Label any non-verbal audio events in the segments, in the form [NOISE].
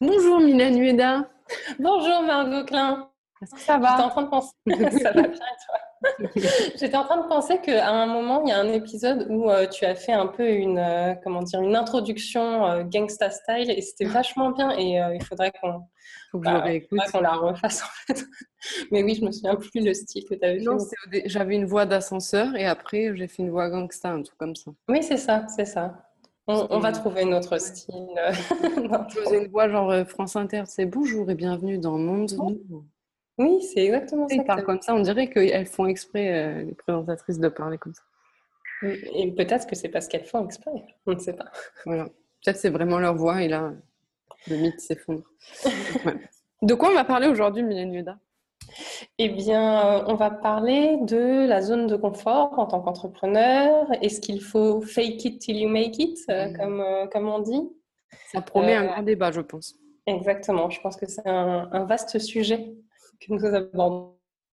Bonjour Mylène Hueda. Bonjour Margot Klein. Est-ce que ça va? J'étais en train de penser. [LAUGHS] [LAUGHS] ça va bien et toi? J'étais en train de penser qu'à un moment, il y a un épisode où euh, tu as fait un peu une, euh, comment dire, une introduction euh, gangsta style et c'était vachement bien et il faudrait qu'on Faut que bah, faudrait qu'on la refasse en fait. [LAUGHS] Mais oui, je me souviens plus le style que tu avais fait. Non, dé- j'avais une voix d'ascenseur et après j'ai fait une voix gangsta, un truc comme ça. Oui, c'est ça, c'est ça. On, on va trouver notre style. euh, [LAUGHS] Je faisais une voix genre euh, France Inter, c'est bonjour et bienvenue dans Monde Nouveau. Oui, c'est exactement ça. Ils que parlent comme ça, on dirait qu'elles font exprès, euh, les présentatrices, de parler comme ça. Et peut-être que c'est parce qu'elles font exprès. On ne sait pas. Voilà. Peut-être c'est vraiment leur voix et là, le mythe s'effondre. [LAUGHS] Ouais. De quoi on va parler aujourd'hui, Mylène Hueda Eh bien, euh, on va parler de la zone de confort en tant qu'entrepreneur. Est-ce qu'il faut fake it till you make it, euh, comme, euh, comme on dit? Ça promet un grand débat, je pense. Exactement. Je pense que c'est un, un vaste sujet que nous abordons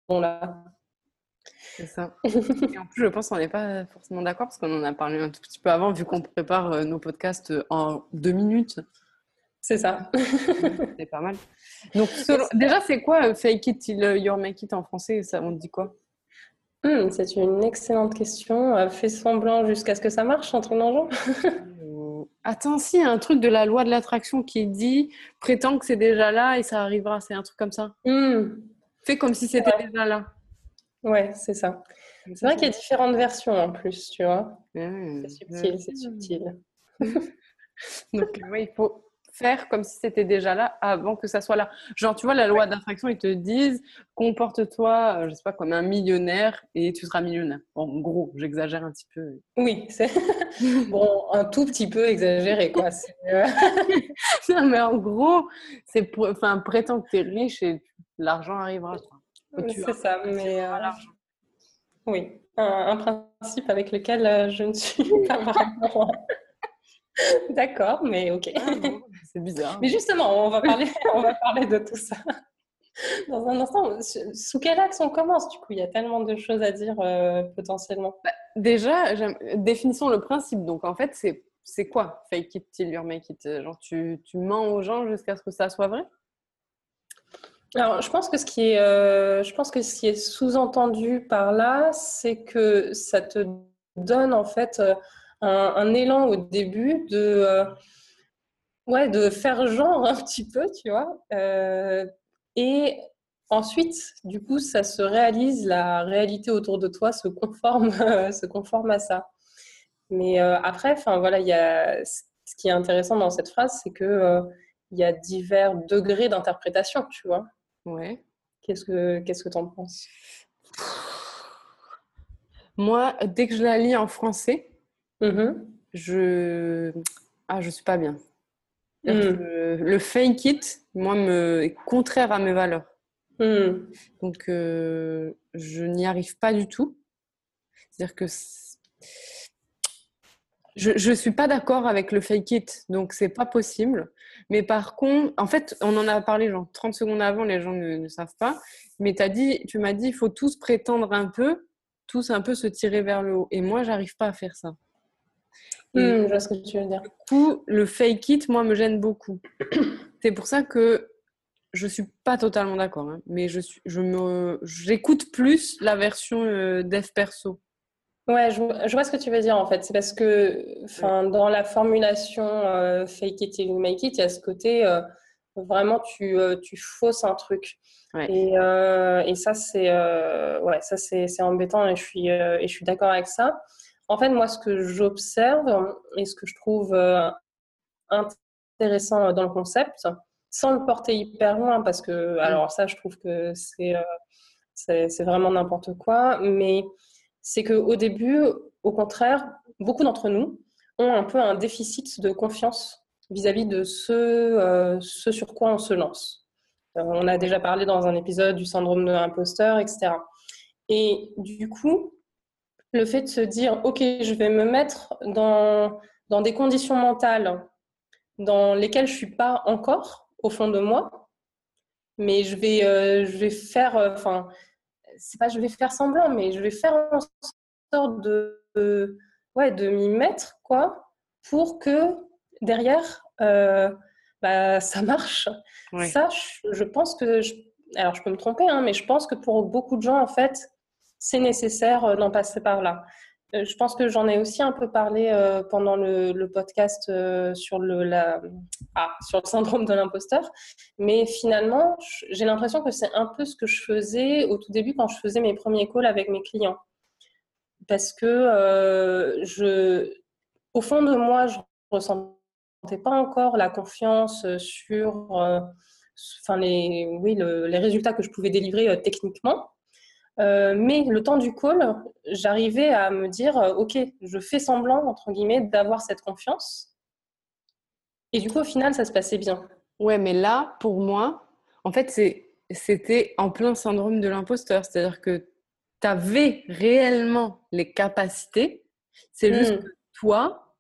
là. C'est ça. [LAUGHS] Et en plus, je pense qu'on n'est pas forcément d'accord parce qu'on en a parlé un tout petit peu avant, vu qu'on prépare nos podcasts en deux minutes. C'est ça. [LAUGHS] C'est pas mal. Donc, selon- déjà, c'est quoi euh, fake it till euh, you make it en français ça, On dit quoi? Hmm, c'est une excellente question. Euh, Fais semblant jusqu'à ce que ça marche, un truc dans Attends, si, il y a un truc de la loi de l'attraction qui dit prétends que c'est déjà là et ça arrivera. C'est un truc comme ça. Hmm, Fais comme si c'était déjà là. Ouais, c'est ça. C'est vrai qu'il y a différentes versions en plus, tu vois. C'est subtil, c'est subtil. [LAUGHS] Donc, ouais, il faut faire comme si c'était déjà là avant que ça soit là. Genre, tu vois, la loi d'attraction, ils te disent comporte-toi, euh, je sais pas, comme un millionnaire et tu seras millionnaire. En gros, j'exagère un petit peu. Oui, c'est [LAUGHS] bon, un tout petit peu exagéré, quoi. Euh, [LAUGHS] Non, mais en gros, c'est pour... enfin, prétends que tu es riche et l'argent arrivera. C'est ça, mais euh, oui, un, un principe avec lequel je ne suis pas vraiment d'accord, mais ok. [LAUGHS] Ah, c'est bizarre. Mais justement, on va parler, [LAUGHS] on va parler de tout ça dans un instant. Sous- quel axe on commence Du coup, il y a tellement de choses à dire euh, potentiellement. Déjà, j'aime- définissons le principe. Donc, en fait, c'est c'est quoi fake it till you make it? Genre, tu, tu mens aux gens jusqu'à ce que ça soit vrai? Alors, je pense que ce qui est, euh, je pense que ce qui est sous-entendu par là, c'est que ça te donne en fait euh, un, un élan au début de, euh, ouais, de faire genre un petit peu, tu vois. Euh, et ensuite, du coup, ça se réalise, la réalité autour de toi se conforme, [LAUGHS] se conforme à ça. Mais euh, après, enfin voilà, il y a ce qui est intéressant dans cette phrase, c'est que euh, il y a divers degrés d'interprétation, tu vois. Ouais. Qu'est-ce que qu'est-ce que t'en penses? Moi, dès que je la lis en français, Mhm. je ah je suis pas bien. Mm. Que Le fake it, moi, me est contraire à mes valeurs. Mhm. Donc, euh, je n'y arrive pas du tout. C'est-à-dire que je je suis pas d'accord avec le fake it, donc c'est pas possible. Mais par contre, en fait, on en a parlé genre 30 secondes avant, les gens ne, ne savent pas. Mais t'as dit, tu m'as dit, il faut tous prétendre un peu, tous un peu se tirer vers le haut. Et moi, j'arrive pas à faire ça. Mhm, Je vois ce que tu veux dire. du coup, le fake it, moi, me gêne beaucoup. [COUGHS] C'est pour ça que je suis pas totalement d'accord, hein, mais je suis, je me, j'écoute plus la version euh, dev perso. Ouais, je, je vois ce que tu veux dire en fait. C'est parce que, enfin, dans la formulation euh, fake it till you make it, il y a ce côté euh, vraiment tu, euh, tu fausses un truc. Ouais. Et, et ça c'est ouais, ça c'est c'est embêtant et je suis et je suis d'accord avec ça. En fait, moi, ce que j'observe et ce que je trouve euh, intéressant dans le concept, sans le porter hyper loin, parce que alors ça, je trouve que c'est euh, c'est vraiment n'importe quoi, mais c'est qu'au début, au contraire, beaucoup d'entre nous ont un peu un déficit de confiance vis-à-vis de ce, euh, ce sur quoi on se lance. Euh, on a déjà parlé dans un épisode du syndrome de l'imposteur, etc. Et du coup, le fait de se dire, OK, je vais me mettre dans, dans des conditions mentales dans lesquelles je ne suis pas encore au fond de moi, mais je vais, euh, je vais faire, enfin, c'est pas je vais faire semblant, mais je vais faire en sorte de, de ouais, de m'y mettre, quoi, pour que derrière, euh, bah, ça marche. Ça, je, pense que, alors je peux me tromper, hein, mais je pense que pour beaucoup de gens, en fait, c'est nécessaire euh, d'en passer par là. Euh, je pense que j'en ai aussi un peu parlé euh, pendant le, podcast sur, le, la, ah, sur le syndrome de l'imposteur. Mais finalement, j'ai l'impression que c'est un peu ce que je faisais au tout début quand je faisais mes premiers calls avec mes clients. Parce que au fond de moi, je ressentais pas encore la confiance sur enfin les, oui, les résultats que je pouvais délivrer techniquement. Euh, mais le temps du call, j'arrivais à me dire, euh, OK, je fais semblant, entre guillemets, d'avoir cette confiance. Et du coup, au final, ça se passait bien. Ouais, mais là, pour moi, en fait, c'était en plein syndrome de l'imposteur. C'est-à-dire que tu avais réellement les capacités. C'est juste hmm. que toi,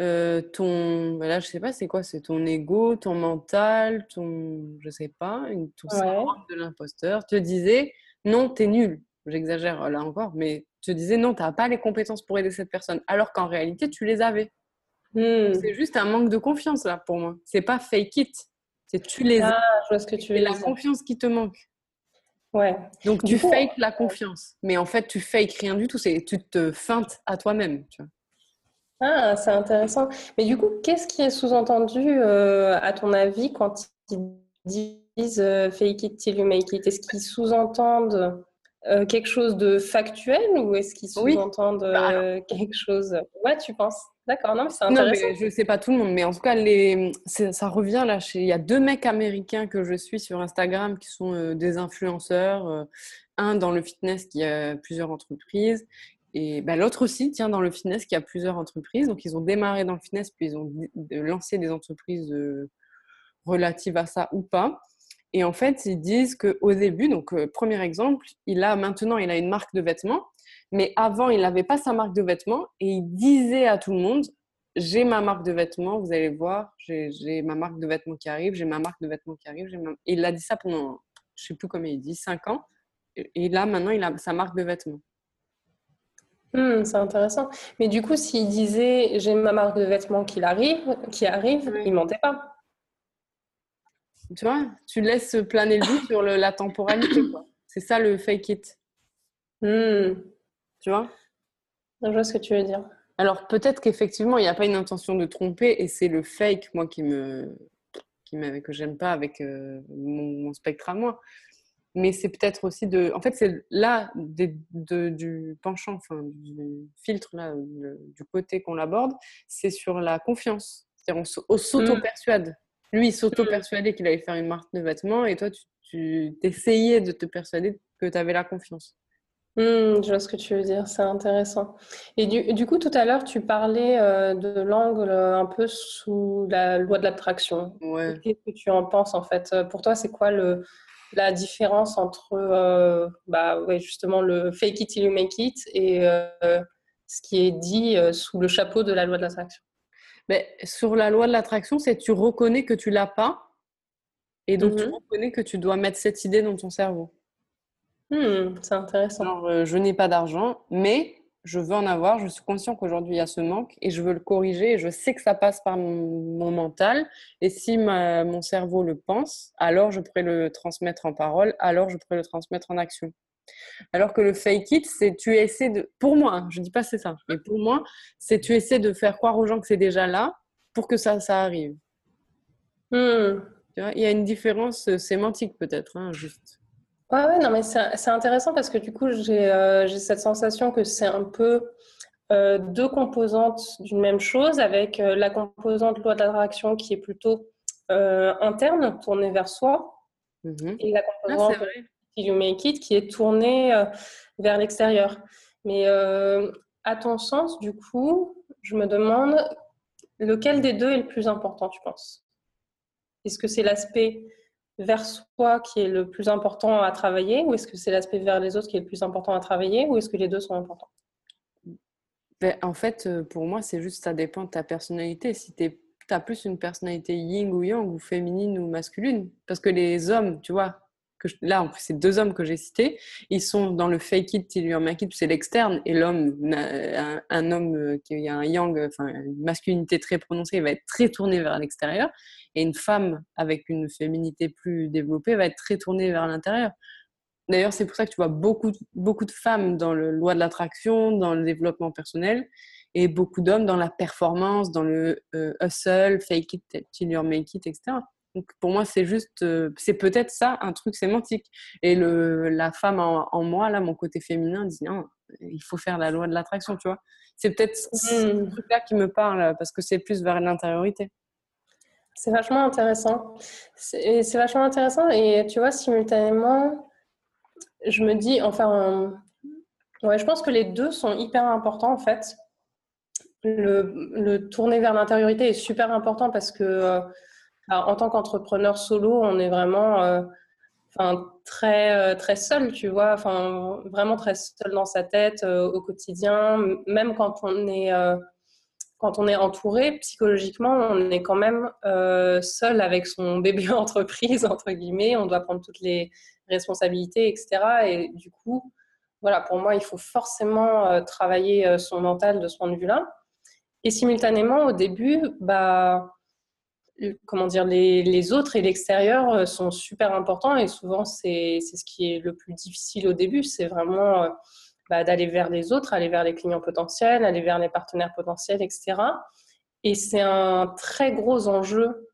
euh, ton, bah là, je sais pas, c'est quoi C'est ton ego, ton mental, ton, je sais pas, ton syndrome de l'imposteur te disait non, t'es nul. J'exagère là encore, mais tu disais non, t'as pas les compétences pour aider cette personne, alors qu'en réalité, tu les avais. Hmm. C'est juste un manque de confiance là pour moi. C'est pas fake it. C'est tu les ah, Je vois ce que tu veux la confiance qui te manque. Ouais. Donc tu fakes la confiance, mais en fait tu fakes rien du tout. C'est tu te feintes à toi-même. Ah, c'est intéressant. Mais du coup, qu'est-ce qui est sous-entendu euh, à ton avis quand ils disent euh, fake it till you make it Est-ce qu'ils sous-entendent euh, quelque chose de factuel ou est-ce qu'ils sous-entendent bah, euh, quelque chose Ouais, tu penses? D'accord, non, mais c'est intéressant. Non, mais je sais pas tout le monde, mais en tout cas, les... ça revient là. Chez... Il y a deux mecs américains que je suis sur Instagram qui sont des influenceurs. un dans le fitness qui a plusieurs entreprises et bah, l'autre aussi, tient dans le fitness qui a plusieurs entreprises. Donc, ils ont démarré dans le fitness, puis ils ont lancé des entreprises relatives à ça ou pas. Et en fait, ils disent qu'au début, donc euh, premier exemple, il a maintenant il a une marque de vêtements, mais avant il n'avait pas sa marque de vêtements et il disait à tout le monde j'ai ma marque de vêtements, vous allez voir, j'ai ma marque de vêtements qui arrive, j'ai ma marque de vêtements qui arrive. il a dit ça pendant, je sais plus comment il dit, 5 ans. Et là, maintenant, il a sa marque de vêtements. Hmm, c'est intéressant. Mais du coup, s'il disait j'ai ma marque de vêtements qui arrive, qui arrive, il mentait pas. Tu vois, tu laisses planer le doute sur la temporalité. [COUGHS] C'est ça le fake it. Hmm. Tu vois? Je vois ce que tu veux dire. Alors peut-être qu'effectivement, il n'y a pas une intention de tromper et c'est le fake, moi, qui me, qui que j'aime pas avec euh, mon, spectre à moi. Mais c'est peut-être aussi de. En fait, c'est là du penchant, enfin, du filtre, là, du côté qu'on l'aborde, c'est sur la confiance. C'est-à-dire, on s'auto-persuade. Lui, il s'auto-persuadait qu'il allait faire une marque de vêtements et toi, tu, t'essayais de te persuader que tu avais la confiance. Hmm, je vois ce que tu veux dire, c'est intéressant. Et du, coup, tout à l'heure, tu parlais euh, de l'angle euh, un peu sous la loi de l'attraction. Qu'est-ce que tu en penses en fait? Pour toi, c'est quoi le, la différence entre euh, bah, ouais, justement le fake it till you make it et ce qui est dit sous le chapeau de la loi de l'attraction? Mais sur la loi de l'attraction, c'est tu reconnais que tu l'as pas et donc tu mhm. reconnais que tu dois mettre cette idée dans ton cerveau. Hmm, c'est intéressant. Euh, je n'ai pas d'argent, mais je veux en avoir. Je suis conscient qu'aujourd'hui il y a ce manque et je veux le corriger. Et je sais que ça passe par mon, mental. Et si mon cerveau le pense, alors je pourrais le transmettre en parole. Alors je pourrais le transmettre en action. Alors que le fake it, c'est tu essaies de. Pour moi, je dis pas c'est ça, mais pour moi, c'est tu essaies de faire croire aux gens que c'est déjà là pour que ça, ça arrive. Hmm. il y a une différence euh, sémantique peut-être, hein, juste. Ouais, ouais, non, mais c'est intéressant parce que du coup, euh, j'ai cette sensation que c'est un peu euh, deux composantes d'une même chose, avec la composante loi d'attraction qui est plutôt interne, tournée vers soi, mhm. et la ah, composante You Make It qui est tourné euh, vers l'extérieur. Mais euh, à ton sens, du coup, je me demande lequel des deux est le plus important, tu penses? Est-ce que c'est l'aspect vers soi qui est le plus important à travailler ou est-ce que c'est l'aspect vers les autres qui est le plus important à travailler ou est-ce que les deux sont importants? Ben, En fait, euh, pour moi, c'est juste ça dépend de ta personnalité. Si tu as plus une personnalité yin ou yang ou féminine ou masculine. Parce que les hommes, tu vois, là, en plus, ces deux hommes que j'ai cités, ils sont dans le fake it till you're make it, c'est l'externe, et l'homme, un, homme euh, qui a un yang, enfin, une masculinité très prononcée, va être très tourné vers l'extérieur. Et une femme avec une féminité plus développée va être très tournée vers l'intérieur. D'ailleurs, c'est pour ça que tu vois beaucoup, beaucoup de femmes dans le loi de l'attraction, dans le développement personnel, et beaucoup d'hommes dans la performance, dans le euh, hustle, fake it till you make it, etc. Donc pour moi, c'est juste, euh, c'est peut-être ça, un truc sémantique. Et le, la femme en, moi, là, mon côté féminin, dit non, il faut faire la loi de l'attraction, tu vois. C'est peut-être ce mmh. truc-là qui me parle, parce que c'est plus vers l'intériorité. C'est vachement intéressant. C'est vachement intéressant. Et tu vois, simultanément, je me dis, enfin, ouais, je pense que les deux sont hyper importants en fait. Le, le tourner vers l'intériorité est super important parce que euh, en tant qu'entrepreneur solo, on est vraiment euh, très, euh, très seul, tu vois, vraiment très seul dans sa tête au quotidien. Même quand on est, quand on est entouré, psychologiquement, on est quand même seul avec son [LAUGHS] bébé entreprise, entre guillemets. On doit prendre toutes les responsabilités, etc. Et du coup, voilà, pour moi, il faut forcément travailler son mental de ce point de vue-là. Et simultanément, au début, bah, comment dire, les, autres et l'extérieur euh, sont super importants et souvent c'est ce qui est le plus difficile au début, c'est vraiment euh, bah, d'aller vers les autres, aller vers les clients potentiels, aller vers les partenaires potentiels, etc. Et c'est un très gros enjeu,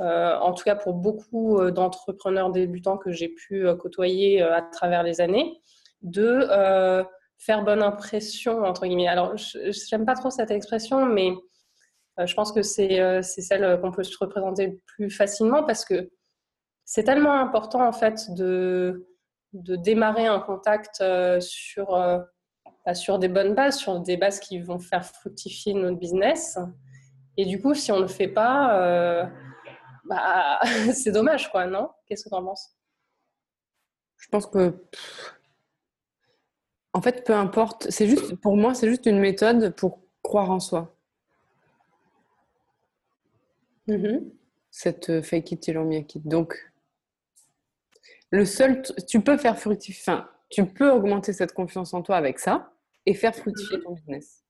euh, en tout cas pour beaucoup d'entrepreneurs débutants que j'ai pu côtoyer à travers les années, de faire bonne impression, entre guillemets. Alors, je n'aime pas trop cette expression, mais je pense que euh, c'est celle qu'on peut se représenter plus facilement parce que c'est tellement important en fait de, démarrer un contact euh, sur, bah, sur des bonnes bases, sur des bases qui vont faire fructifier notre business. Et du coup, si on ne le fait pas, bah, [LAUGHS] c'est dommage, quoi, non? Qu'est-ce que tu en penses? Je pense que en fait, peu importe. C'est juste, pour moi, c'est juste une méthode pour croire en soi. Mm-hmm. Cette fake it till make it. Donc, le seul, tu peux faire fructifier, enfin, tu peux augmenter cette confiance en toi avec ça et faire fructifier ton business.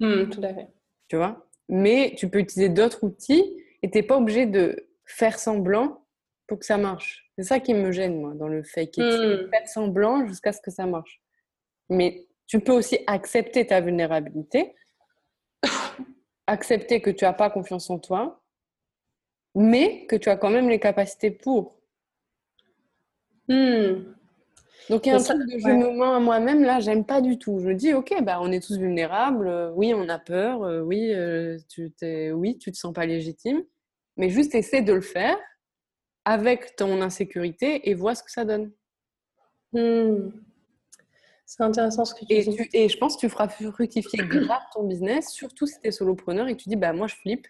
Mm, tout à fait. Tu vois? Mais tu peux utiliser d'autres outils et tu n'es pas obligé de faire semblant pour que ça marche. C'est ça qui me gêne, moi, dans le fake it. Mm. Faire semblant jusqu'à ce que ça marche. Mais tu peux aussi accepter ta vulnérabilité, [COUGHS] accepter que tu n'as pas confiance en toi, mais que tu as quand même les capacités pour. Hmm. Donc il y a un truc de je me mens à moi-même, là, j'aime pas du tout. Je dis, ok, bah, on est tous vulnérables, euh, oui, on a peur, euh, oui, euh, tu t'es, oui, tu te sens pas légitime, mais juste essaie de le faire avec ton insécurité et vois ce que ça donne. Hmm. C'est intéressant ce que tu et dis. et je pense que tu feras fructifier grave ton business, surtout si tu es solopreneur et que tu dis bah, Moi, je flippe.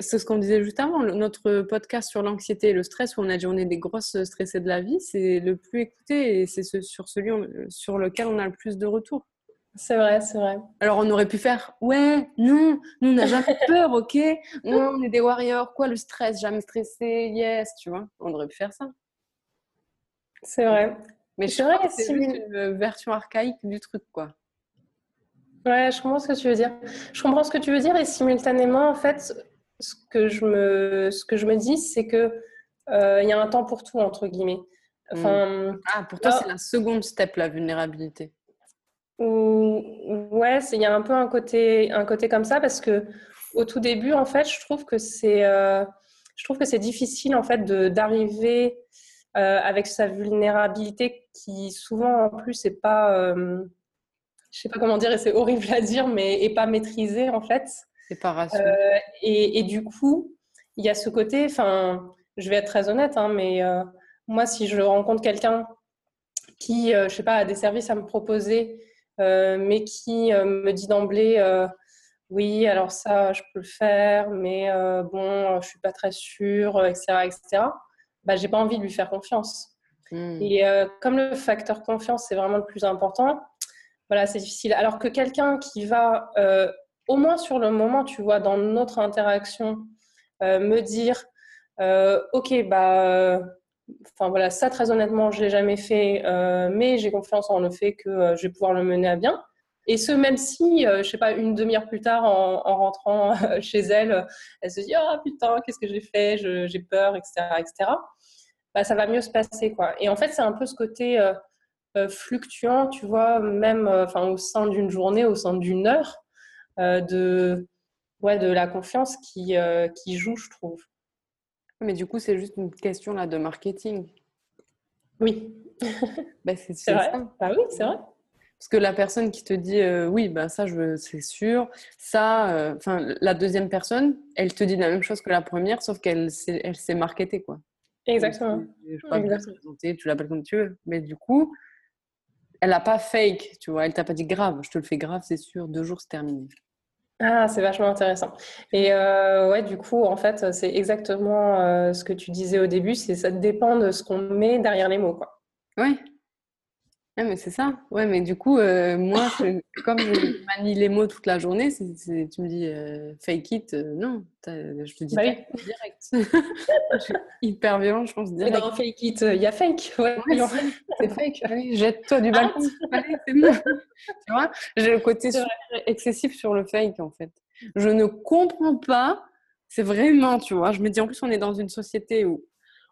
C'est ce qu'on disait juste avant, notre podcast sur l'anxiété et le stress, où on a dit on est des grosses stressées de la vie, c'est le plus écouté et c'est ce, sur celui sur lequel on a le plus de retours. C'est vrai, c'est vrai. Alors on aurait pu faire Ouais, non, nous on n'a jamais [LAUGHS] peur, ok? Non, on est des warriors, quoi le stress Jamais stressé, yes, tu vois? On aurait pu faire ça. C'est vrai. Mais je crois que c'est une version archaïque du truc, quoi. Ouais, je comprends ce que tu veux dire. Je comprends ce que tu veux dire et simultanément, en fait, ce que je me, ce que je me dis, c'est que euh, il y a un temps pour tout entre guillemets. Enfin, Ah, pour toi, c'est la seconde step, la vulnérabilité. Ouais, il y a un peu un côté, un côté comme ça parce que au tout début, en fait, je trouve que c'est, euh, je trouve que c'est difficile en fait d'arriver euh, avec sa vulnérabilité qui souvent en plus n'est pas, euh, je sais pas comment dire et c'est horrible à dire, mais est pas maîtrisée en fait. Séparation. Euh, et, et, du coup, il y a ce côté, enfin, je vais être très honnête, hein, mais euh, moi si je rencontre quelqu'un qui, je sais pas, a des services à me proposer, mais qui me dit d'emblée oui, alors ça, je peux le faire, mais bon, je suis pas très sûre, etc., etc bah, j'ai pas envie de lui faire confiance. Hmm. Et euh, comme le facteur confiance, c'est vraiment le plus important, voilà, c'est difficile. Alors que quelqu'un qui va, euh, au moins sur le moment, tu vois, dans notre interaction, euh, me dire, ok, bah, enfin voilà, ça très honnêtement, je l'ai jamais fait, mais j'ai confiance en le fait que je vais pouvoir le mener à bien. Et ce, même si, je sais pas, une demi-heure plus tard, en, rentrant [LAUGHS] chez elle, elle se dit oh putain, qu'est-ce que j'ai fait, j'ai peur, etc., etc. Bah, ça va mieux se passer, quoi. Et en fait, c'est un peu ce côté fluctuant, tu vois, même, enfin, au sein d'une journée, au sein d'une heure, de, ouais, de la confiance qui, qui joue, je trouve. Mais du coup, c'est juste une question là de marketing. Oui. [LAUGHS] bah, c'est vrai. Ah oui, c'est vrai. Parce que la personne qui te dit euh, oui, ben ça, c'est sûr. Ça, euh, la deuxième personne, elle te dit la même chose que la première, sauf qu'elle elle s'est marketée, quoi. Exactement. Je sais pas Exactement. tu l'appelles comme tu veux. Mais du coup, elle n'a pas fake, tu vois. Elle t'a pas dit grave. Je te le fais grave, c'est sûr. Deux jours, c'est terminé. Ah, c'est vachement intéressant. Et euh, ouais, du coup, en fait, c'est exactement euh, ce que tu disais au début, c'est ça dépend de ce qu'on met derrière les mots, quoi. Oui, Ouais, mais c'est ça. Ouais, mais du coup, euh, moi, comme je manie les mots toute la journée, tu me dis fake it, non, je te dis bah direct. [LAUGHS] je suis hyper violent, je pense. Direct. dans fake it, il y a fake. Ouais, [LAUGHS] c'est fake. Jette-toi du balcon. c'est bon. tu vois, j'ai le côté excessif sur le fake, en fait. Je ne comprends pas. C'est vraiment, tu vois, je me dis, en plus, on est dans une société où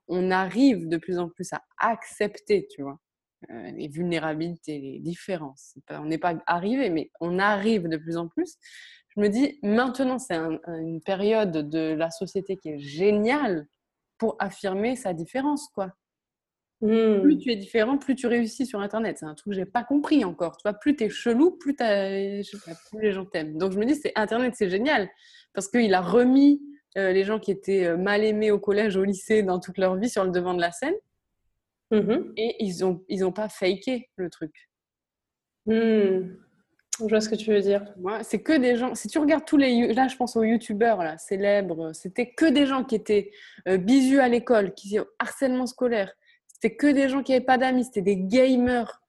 on arrive de plus en plus à accepter, tu vois euh, les vulnérabilités, les différences. On n'est pas arrivé, mais on arrive de plus en plus. Je me dis, maintenant, c'est une période de la société qui est géniale pour affirmer sa différence, quoi. Plus mmh. tu es différent, plus tu réussis sur Internet. C'est un truc que j'ai pas compris encore. Tu vois, plus tu es chelou, plus, plus les gens t'aiment. Donc je me dis, c'est Internet, c'est génial parce qu'il a remis euh, les gens qui étaient euh, mal aimés au collège, au lycée, dans toute leur vie sur le devant de la scène. Mmh Et ils n'ont ils ont pas faké le truc. Mmh. Je vois ce que tu veux dire. C'est que des gens. Si tu regardes tous les. Là, je pense aux youtubeurs là, célèbres. C'était que des gens qui étaient euh, bisus à l'école, qui harcèlement scolaire. C'était que des gens qui n'avaient pas d'amis. C'était des gamers.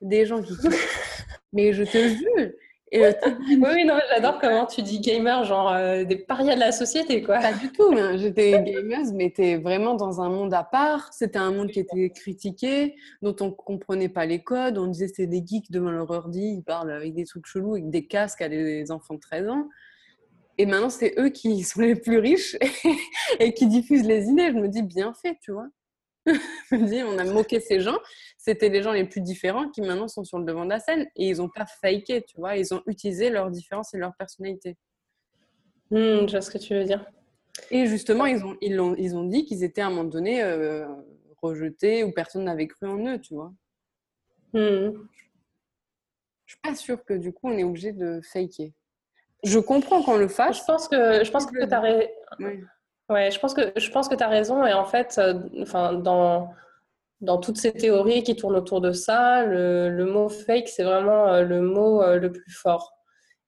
Des gens qui. [LAUGHS] Mais je te jure, euh, [LAUGHS] oui, non, j'adore comment tu dis gamer, genre euh, des parias de la société, quoi. Pas du tout, j'étais [LAUGHS] gameuse, mais t'es vraiment dans un monde à part. C'était un monde qui était critiqué, dont on comprenait pas les codes. On disait c'était des geeks devant leur ordi, ils parlent avec des trucs chelous, avec des casques à des enfants de 13 ans. Et maintenant, c'est eux qui [LAUGHS] sont les plus riches et qui diffusent les idées. Je me dis, bien fait, tu vois. Je me dis, on a moqué ces gens c'était les gens les plus différents qui maintenant sont sur le devant de la scène et ils n'ont pas faké, tu vois, ils ont utilisé leur différence et leur personnalité. Hmm, je vois ce que tu veux dire. Et justement, ils ont, ils ont, ils ont dit qu'ils étaient à un moment donné euh, rejetés ou personne n'avait cru en eux, tu vois. Hmm. Je suis pas sûre que du coup, on est obligé de faker. Je comprends qu'on le fasse. Je pense que, je pense que tu as raison. Ouais. je pense que, je pense que tu as raison. Et en fait, euh, enfin, dans dans toutes ces théories qui tournent autour de ça, le, mot fake, c'est vraiment euh, le mot euh, le plus fort.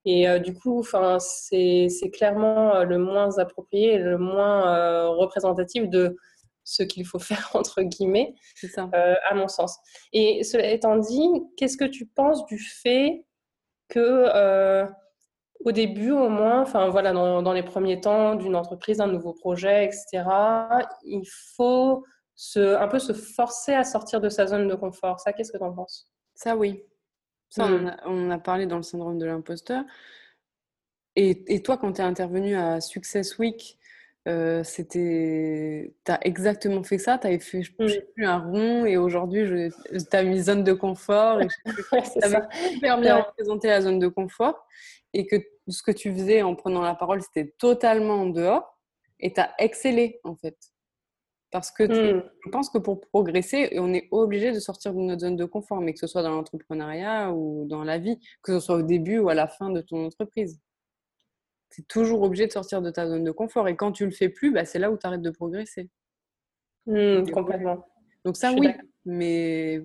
Et euh, du coup, c'est clairement le moins approprié, le moins représentatif de ce qu'il faut [LAUGHS] faire, entre guillemets, ça. à mon sens. Et cela étant dit, qu'est-ce que tu penses du fait que, au début au moins, enfin voilà, dans, dans les premiers temps d'une entreprise, d'un nouveau projet, etc., il faut un peu se forcer à sortir de sa zone de confort. Ça, qu'est-ce que tu en penses? Ça, oui. Ça, hmm. on, a, parlé dans le syndrome de l'imposteur. Et, toi, quand tu es intervenu à Success Week, euh, c'était, tu as exactement fait ça, tu avais fait je sais hmm. plus, un rond et aujourd'hui tu as mis zone de confort et [LAUGHS] avais super bien représenté la zone de confort et que ce que tu faisais en prenant la parole c'était totalement en dehors et tu as excellé en fait. Parce que mmh. je pense que pour progresser, on est obligé de sortir de notre zone de confort, mais que ce soit dans l'entrepreneuriat ou dans la vie, que ce soit au début ou à la fin de ton entreprise. Tu es toujours obligé de sortir de ta zone de confort. Et quand tu le fais plus, bah, c'est là où tu arrêtes de progresser. Mmh, complètement. Donc ça, oui. Mais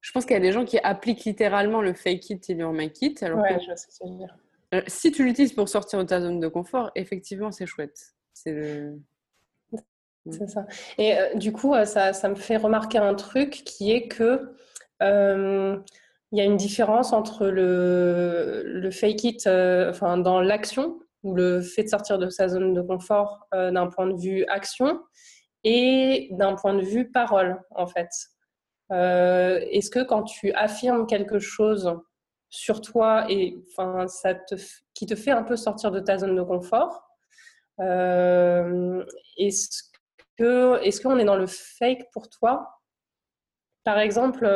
je pense qu'il y a des gens qui appliquent littéralement le fake it till you make it. Alors ouais, je ce que tu veux dire. Euh, si tu l'utilises pour sortir de ta zone de confort, effectivement, c'est chouette. C'est le... Mm. C'est ça. Et euh, du coup, euh, ça, ça, me fait remarquer un truc qui est que euh, il y a une différence entre le, le fake it enfin, dans l'action, ou le fait de sortir de sa zone de confort d'un point de vue action, et d'un point de vue parole, en fait. Est-ce que quand tu affirmes quelque chose sur toi et enfin, ça te, qui te fait un peu sortir de ta zone de confort, est-ce que est-ce qu'on est dans le fake pour toi? Par exemple,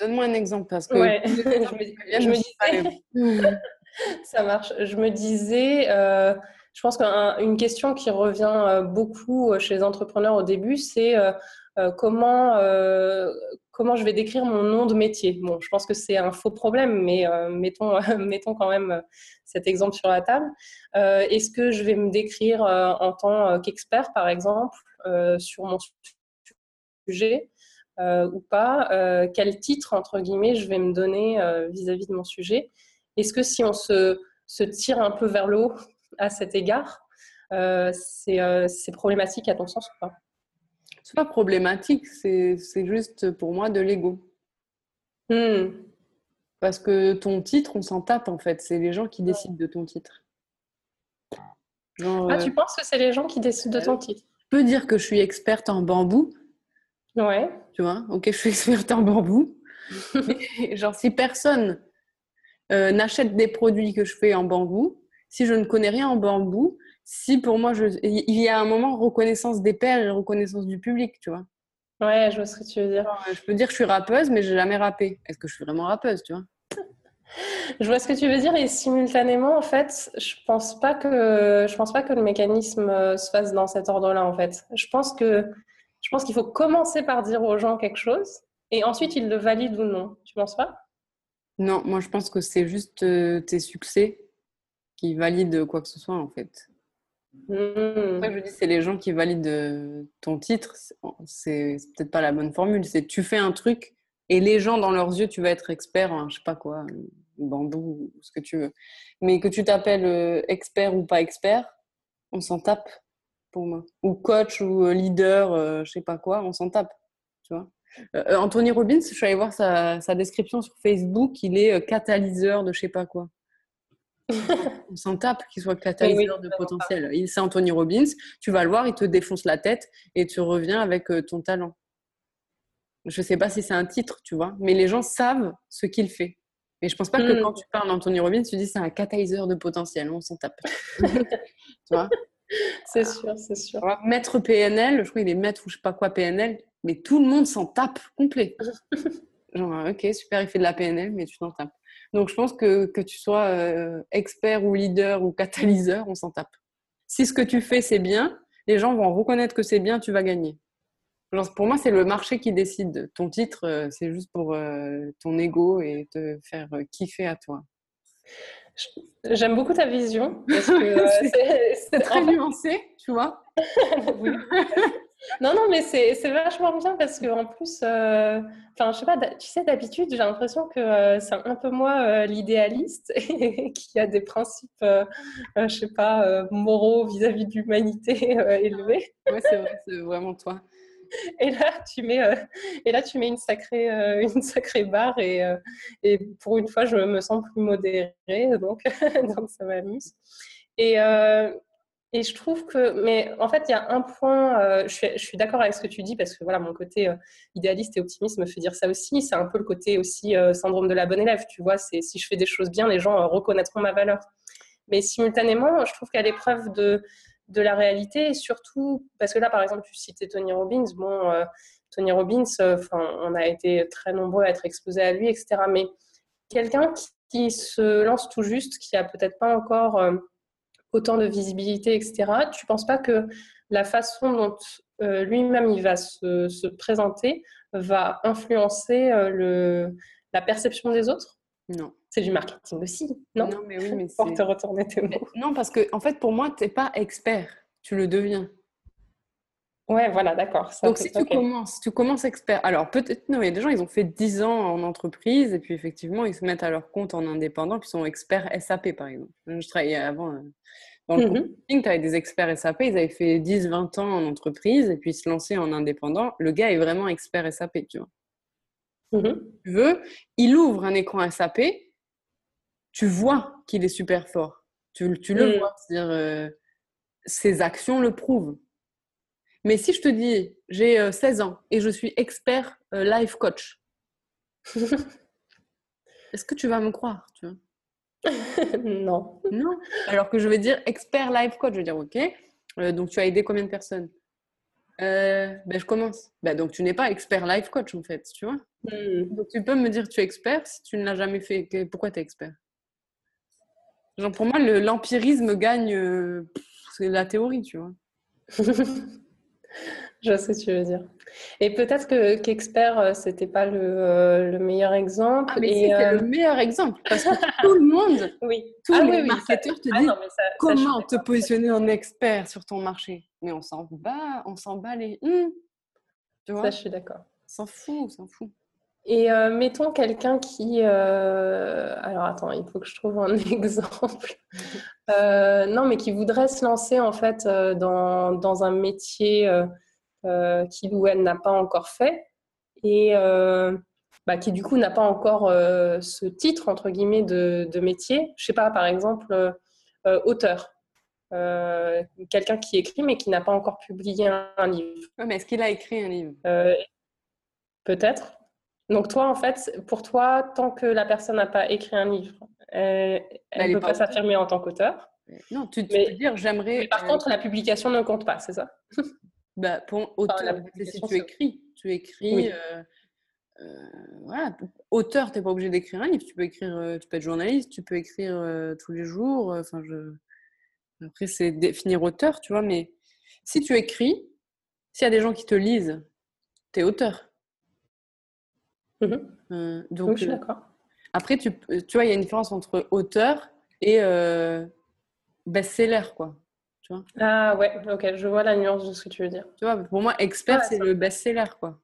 donne-moi un exemple parce que ouais. je me, disais, [LAUGHS] [LAUGHS] ça marche. Je me disais, je pense qu'une question qui revient beaucoup chez les entrepreneurs au début, c'est comment comment je vais décrire mon nom de métier. Bon, je pense que c'est un faux problème, mais mettons [LAUGHS] mettons quand même cet exemple sur la table. Est-ce que je vais me décrire en tant qu'expert, par exemple, sur mon sujet ou pas? Quel titre entre guillemets je vais me donner vis-à-vis de mon sujet? Est-ce que si on se tire un peu vers le haut à cet égard, c'est problématique à ton sens ou pas? C'est pas problématique, c'est juste pour moi de l'ego. Hmm. Parce que ton titre, on s'en tape en fait. C'est les gens qui décident de ton titre. ah, tu euh, penses que c'est les gens qui décident de ton titre? Je peux dire que je suis experte en bambou. Ouais. Tu vois, ok, je suis experte en bambou. [LAUGHS] genre, si personne euh, n'achète des produits que je fais en bambou, si je ne connais rien en bambou, si pour moi, je... il y a un moment reconnaissance des pairs et reconnaissance du public, tu vois. Ouais, je vois ce que tu veux dire. Je peux dire que je suis rappeuse, mais j'ai jamais rappé. Est-ce que je suis vraiment rappeuse, tu vois? [LAUGHS] Je vois ce que tu veux dire et simultanément, en fait, je pense pas que je pense pas que le mécanisme euh, se fasse dans cet ordre-là, en fait. Je pense que je pense qu'il faut commencer par dire aux gens quelque chose et ensuite ils le valident ou non. Tu penses pas? Non, moi je pense que c'est juste euh, tes succès qui valident quoi que ce soit, en fait. Mmh. je dis, c'est les gens qui valident euh, ton titre. C'est peut-être pas la bonne formule. C'est tu fais un truc et les gens, dans leurs yeux, tu vas être expert en je sais pas quoi, bambou, ce que tu veux. Mais que tu t'appelles euh, expert ou pas expert, on s'en tape pour moi. Ou coach ou euh, leader, je sais pas quoi, on s'en tape. Tu vois Anthony Robbins, je suis allée voir sa, sa description sur Facebook, il est catalyseur de je sais pas quoi. On s'en tape qu'il soit catalyseur de potentiel. C'est Anthony Robbins, tu vas le voir, il te défonce la tête et tu reviens avec euh, ton talent. Je ne sais pas si c'est un titre, tu vois, mais les gens savent ce qu'il fait. Mais je pense pas que hmm. quand tu parles d'Anthony Robbins, tu dis c'est un catalyseur de potentiel, on s'en tape. [LAUGHS] tu vois? C'est sûr, c'est sûr. Maître PNL, je crois qu'il est maître ou je sais pas quoi PNL, mais tout le monde s'en tape complet. [LAUGHS] Genre, ok, super, il fait de la PNL, mais tu t'en tapes. Donc, je pense que, que tu sois euh, expert ou leader ou catalyseur, on s'en tape. Si ce que tu fais, c'est bien, les gens vont reconnaître que c'est bien, tu vas gagner. pour moi, c'est le marché qui décide. Ton titre, euh, c'est juste pour euh, ton ego et te faire kiffer à toi. J'aime beaucoup ta vision. [LAUGHS] c'est très nuancé, tu vois. [LAUGHS] non, non, mais c'est vachement bien parce qu'en plus, euh, enfin, je sais pas, tu sais, d'habitude, j'ai l'impression que euh, c'est un peu moi euh, l'idéaliste [LAUGHS] qui a des principes, je sais pas, moraux vis-à-vis de l'humanité élevés. Ouais, c'est vrai, c'est vraiment toi. Et là, tu mets, et là, tu mets une sacrée, une sacrée barre et, et pour une fois, je me sens plus modérée, donc, [LAUGHS] donc ça m'amuse. Et, et je trouve que, mais en fait, il y a un point, euh, je suis, d'accord avec ce que tu dis, parce que voilà, mon côté euh, idéaliste et optimiste me fait dire ça aussi. C'est un peu le côté aussi euh, syndrome de la bonne élève, tu vois. C'est si je fais des choses bien, les gens reconnaîtront ma valeur. Mais simultanément, je trouve qu'à l'épreuve de, de la réalité, et surtout, parce que là, par exemple, tu citais Tony Robbins. Bon, Tony Robbins, on a été très nombreux à être exposés à lui, etc. Mais quelqu'un qui, qui, se lance tout juste, qui a peut-être pas encore autant de visibilité, etc. Tu ne penses pas que la façon dont euh, lui-même il va se, présenter va influencer euh, le, la perception des autres? Non. C'est du marketing aussi, non? Non, mais oui, mais Pour te retourner tes mots. Non, parce que en fait, pour moi, tu n'es pas expert, tu le deviens. Ouais, voilà, d'accord. Donc, si tu commences, tu commences expert. Alors, peut-être, non, il y a des gens, ils ont fait 10 ans en entreprise et puis effectivement, ils se mettent à leur compte en indépendant puis ils sont experts SAP, par exemple. Je travaillais avant euh, dans le mmh tu avais des experts SAP, ils avaient fait 10, 20 ans en entreprise et puis ils se lançaient en indépendant. Le gars est vraiment expert SAP, tu vois. Mmh tu veux, il ouvre un écran SAP, tu vois qu'il est super fort. Tu, tu le mmh. vois, c'est-à-dire, euh, ses actions le prouvent. Mais si je te dis, j'ai 16 ans et je suis expert life coach, [LAUGHS] est-ce que tu vas me croire tu vois? [LAUGHS] Non. Non? Alors que je vais dire expert life coach, je vais dire, ok, donc tu as aidé combien de personnes? Ben, je commence. Ben, donc, tu n'es pas expert life coach, en fait, tu vois? Hmm. Donc, tu peux me dire tu es expert si tu ne l'as jamais fait. Pourquoi tu es expert? Genre, pour moi, l'empirisme gagne. c'est la théorie, tu vois? [LAUGHS] Je sais ce que tu veux dire. Et peut-être que qu'expert, euh, c'était pas le, euh, le, meilleur exemple. Ah, mais c'était le euh, meilleur exemple parce que tout le monde, [LAUGHS] oui. tous ah les marketeurs te ah disent comment te positionner en expert sur ton marché? Mais on s'en bat, on s'en bat les. Hmm. Tu vois? ça, je suis d'accord. S'en fout, s'en fout. Et mettons quelqu'un qui. Alors attends, il faut que je trouve un [LAUGHS] exemple. Non, mais qui voudrait se lancer en fait dans, dans un métier euh, qu'il ou elle n'a pas encore fait et euh, bah, qui du coup n'a pas encore euh, ce titre entre guillemets de, métier. Je sais pas, par exemple, auteur. quelqu'un qui écrit mais qui n'a pas encore publié un, livre. mais est-ce qu'il a écrit un livre? Peut-être. Donc toi, en fait, pour toi, tant que la personne n'a pas écrit un livre, elle ne peut pas, s'affirmer en tant qu'auteur. Non, tu, peux dire j'aimerais. Par contre, la publication ne compte pas, c'est ça? [LAUGHS] Bah, pour auteur, si tu écris, tu écris. Euh, euh, voilà. Auteur, tu n'es pas obligé d'écrire un livre. Tu peux écrire, euh, tu peux être journaliste, tu peux écrire tous les jours. Enfin, je... Après, c'est définir auteur, tu vois. Mais si tu écris, s'il y a des gens qui te lisent, tu es auteur. Mmh donc, je suis d'accord. Après, tu, tu vois, il y a une différence entre auteur et best-seller, quoi. Ah ouais, ok, je vois la nuance de ce que tu veux dire. Tu vois, pour moi, expert, c'est le best-seller, quoi.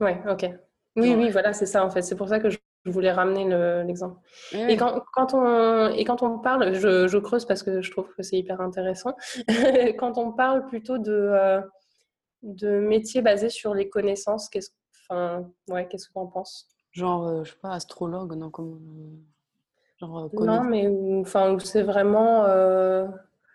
Ouais, ok. Oui, oui, voilà, c'est ça en fait. C'est pour ça que je voulais ramener l'exemple. et, quand, quand, on, et quand on parle, je, je creuse parce que je trouve que c'est hyper intéressant, [LAUGHS] quand on parle plutôt de, euh, de métiers basés sur les connaissances, qu'est-ce enfin, ouais, qu'est-ce qu'on pense? Genre, euh, je sais pas, astrologue, non comme, genre, euh, Non, mais enfin, où c'est vraiment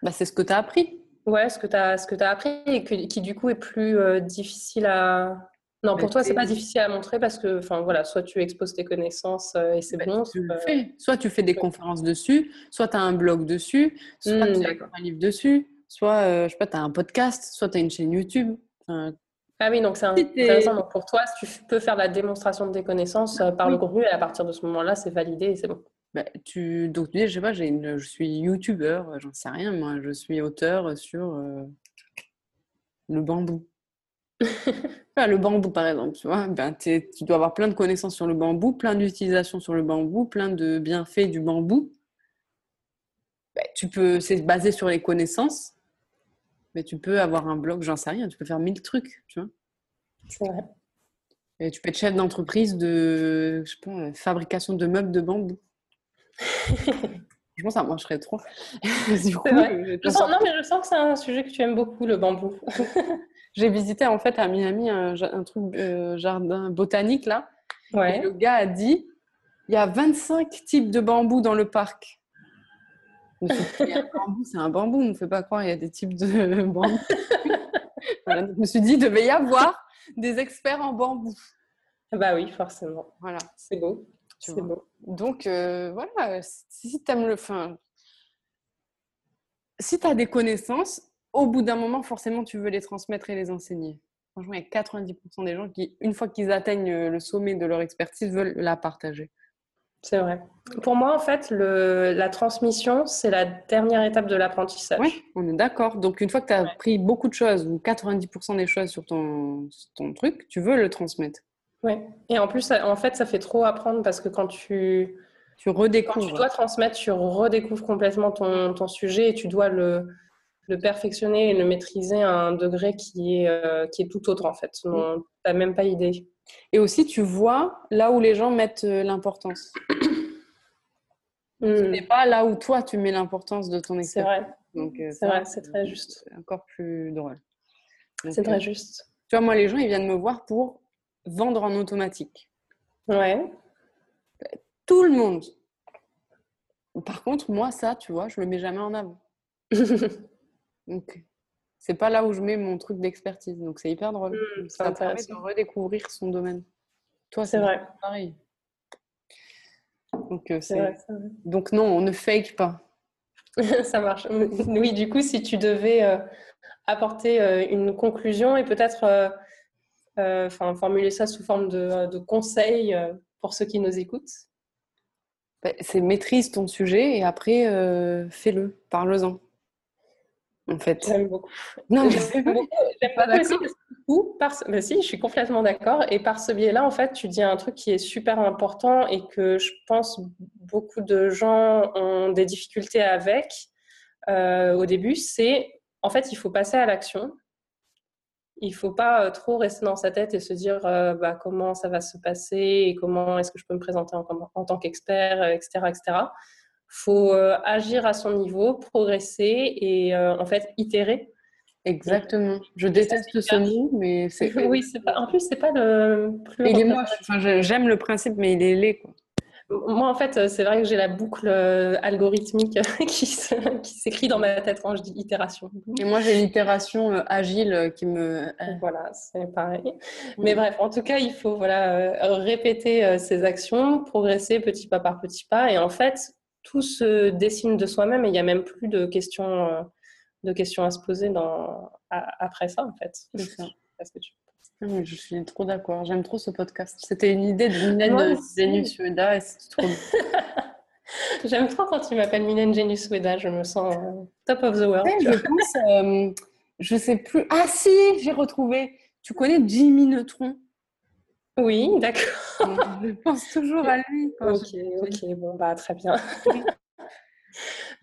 bah, c'est ce que tu as appris. Ouais, ce que tu as, ce que as appris et qui du coup est plus euh, difficile à. Non, pour toi, c'est pas difficile à montrer parce que, enfin voilà, soit tu exposes tes connaissances euh, et c'est bah, bon. Tu fais. Soit tu fais des conférences dessus, soit tu as un blog dessus, soit mmh, tu as un livre dessus, soit, euh, je sais pas, tu as un podcast, soit tu as une chaîne YouTube. Ah oui, donc c'est intéressant. Donc pour toi, tu peux faire la démonstration de tes connaissances par le contenu et à partir de ce moment-là, c'est validé et c'est bon. Bah, tu, donc, tu dis, je sais pas, une, je suis youtubeur, j'en sais rien, moi, je suis auteur sur euh, le bambou. [LAUGHS] le bambou, par exemple, tu vois, ben, tu dois avoir plein de connaissances sur le bambou, plein d'utilisations sur le bambou, plein de bienfaits du bambou. Ben, tu peux, c'est basé sur les connaissances, mais tu peux avoir un blog, j'en sais rien, tu peux faire mille trucs, tu vois. C'est vrai. Et tu peux être chef d'entreprise de, je sais pas, fabrication de meubles de bambou. je pense que ça marcherait trop. [LAUGHS] du coup, je sens, non, mais je sens que c'est un sujet que tu aimes beaucoup, le bambou. [LAUGHS] J'ai visité en fait à Miami un, truc euh, jardin botanique là. Et le gars a dit il y a 25 types de bambou dans le parc. C'est un bambou, on ne fait pas croire il y a des types de [LAUGHS] bambou. je me suis dit, il devait y avoir des experts en bambou. Bah oui, forcément. Voilà. C'est beau. C'est beau. Donc, euh, voilà, si tu aimes le. Fin, si tu as des connaissances, au bout d'un moment, forcément, tu veux les transmettre et les enseigner. Franchement, il y a 90% des gens qui, une fois qu'ils atteignent le sommet de leur expertise, veulent la partager. C'est vrai. Pour moi, en fait, le, la transmission, c'est la dernière étape de l'apprentissage. Oui, on est d'accord. Donc, une fois que tu as appris beaucoup de choses, ou 90% des choses sur ton, truc, tu veux le transmettre. Oui, et en plus, en fait, ça fait trop apprendre parce que quand tu, tu redécouvres. tu dois transmettre, tu redécouvres complètement ton, ton sujet et tu dois le, le, perfectionner et le maîtriser à un degré qui est, euh, qui est tout autre en fait. Tu n'as même pas idée. Et aussi, tu vois là où les gens mettent euh, l'importance. Ce hmm. n'est pas là où toi tu mets l'importance de ton expérience. C'est vrai. Donc, euh, c'est vrai, c'est très juste. Encore plus drôle. C'est très juste. Tu vois, moi, les gens, ils viennent me voir pour vendre en automatique. Ouais. Tout le monde. Par contre, moi, ça, tu vois, je le mets jamais en avant. [LAUGHS] Donc, c'est pas là où je mets mon truc d'expertise. Donc c'est hyper drôle. Hmm, ça permet de redécouvrir son domaine. Toi, c'est vrai. Pareil. Donc, euh, vrai, Donc non, on ne fake pas. [LAUGHS] ça marche. Oui, du coup, si tu devais euh, apporter euh, une conclusion et peut-être formuler ça sous forme de, de conseils pour ceux qui nous écoutent. Bah, c'est maîtrise ton sujet et après fais-le, parle-en en fait. J'aime beaucoup. Non, j'aime pas d'accord. Ou par ce... si, je suis complètement d'accord. Et par ce biais-là, en fait, tu dis un truc qui est super important et que je pense beaucoup de gens ont des difficultés avec euh, au début, c'est en fait, il faut passer à l'action. Il ne faut pas euh, trop rester dans sa tête et se dire euh, bah, comment ça va se passer et comment est-ce que je peux me présenter en, en tant qu'expert, etc., etc faut euh, agir à son niveau, progresser et euh, en fait itérer. Exactement. Je déteste ce mot, mais c'est. [LAUGHS] oui, c'est pas. En plus, c'est pas le plus. Il est moche. Enfin, j'aime le principe, mais il est laid, quoi. Moi, en fait, c'est vrai que j'ai la boucle euh, algorithmique [LAUGHS] qui s'écrit dans ma tête quand je dis itération. Et moi, j'ai l'itération agile qui me. Voilà, c'est pareil. Mais bref, en tout cas, il faut voilà répéter ces actions, progresser petit pas par petit pas, et en fait, tout se dessine de soi-même et il n'y a même plus de questions, euh, de questions à se poser dans, après ça, en fait. je suis trop d'accord. J'aime trop ce podcast. C'était une idée de [LAUGHS] Mylène Genius Weda et c'est trop [LAUGHS] J'aime trop quand tu m'appelles Mylène Genius Weda. Je me sens euh, top of the world. je pense, euh, je sais plus. Ah si, j'ai retrouvé. Tu connais Jimmy Neutron? Oui, d'accord. Je pense toujours à lui. ok, ok, bon, bah très bien. [LAUGHS]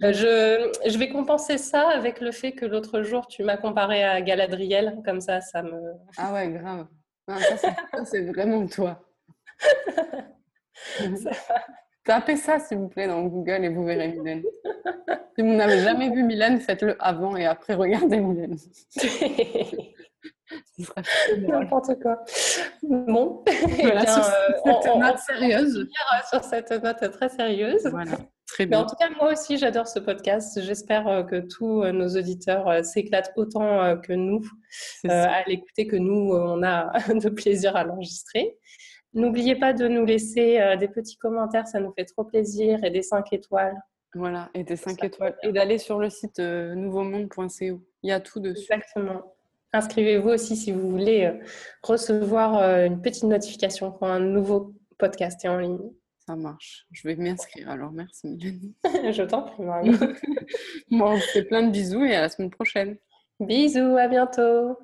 je, je, vais compenser ça avec le fait que l'autre jour, tu m'as comparé à Galadriel. Comme ça, ça me. [LAUGHS] Ah ouais, grave. ça, c'est vraiment toi. [LAUGHS] Tapez ça, s'il vous plaît, dans Google et vous verrez Mylène. Si vous n'avez jamais vu Mylène, faites-le avant et après, regardez Mylène. [LAUGHS] N'importe quoi. Bon, voilà, sur cette euh, note sérieuse. Sur cette note très sérieuse. Voilà. Très bien. Mais en tout cas, moi aussi, j'adore ce podcast. J'espère euh, que tous euh, nos auditeurs s'éclatent autant que nous à l'écouter, que nous, on a [LAUGHS] de plaisir à l'enregistrer. N'oubliez pas de nous laisser des petits commentaires, ça nous fait trop plaisir, et des 5 étoiles. Voilà, et des 5 étoiles. Et d'aller sur le site nouveaumonde.co. Il y a tout dessus. Exactement. Inscrivez-vous aussi si vous voulez euh, recevoir euh, une petite notification quand un nouveau podcast est en ligne. Ça marche. Je vais m'inscrire alors. Merci Mélanie. [LAUGHS] Je t'en prie, [LAUGHS] Bon, on fait plein de bisous et à la semaine prochaine. Bisous, à bientôt.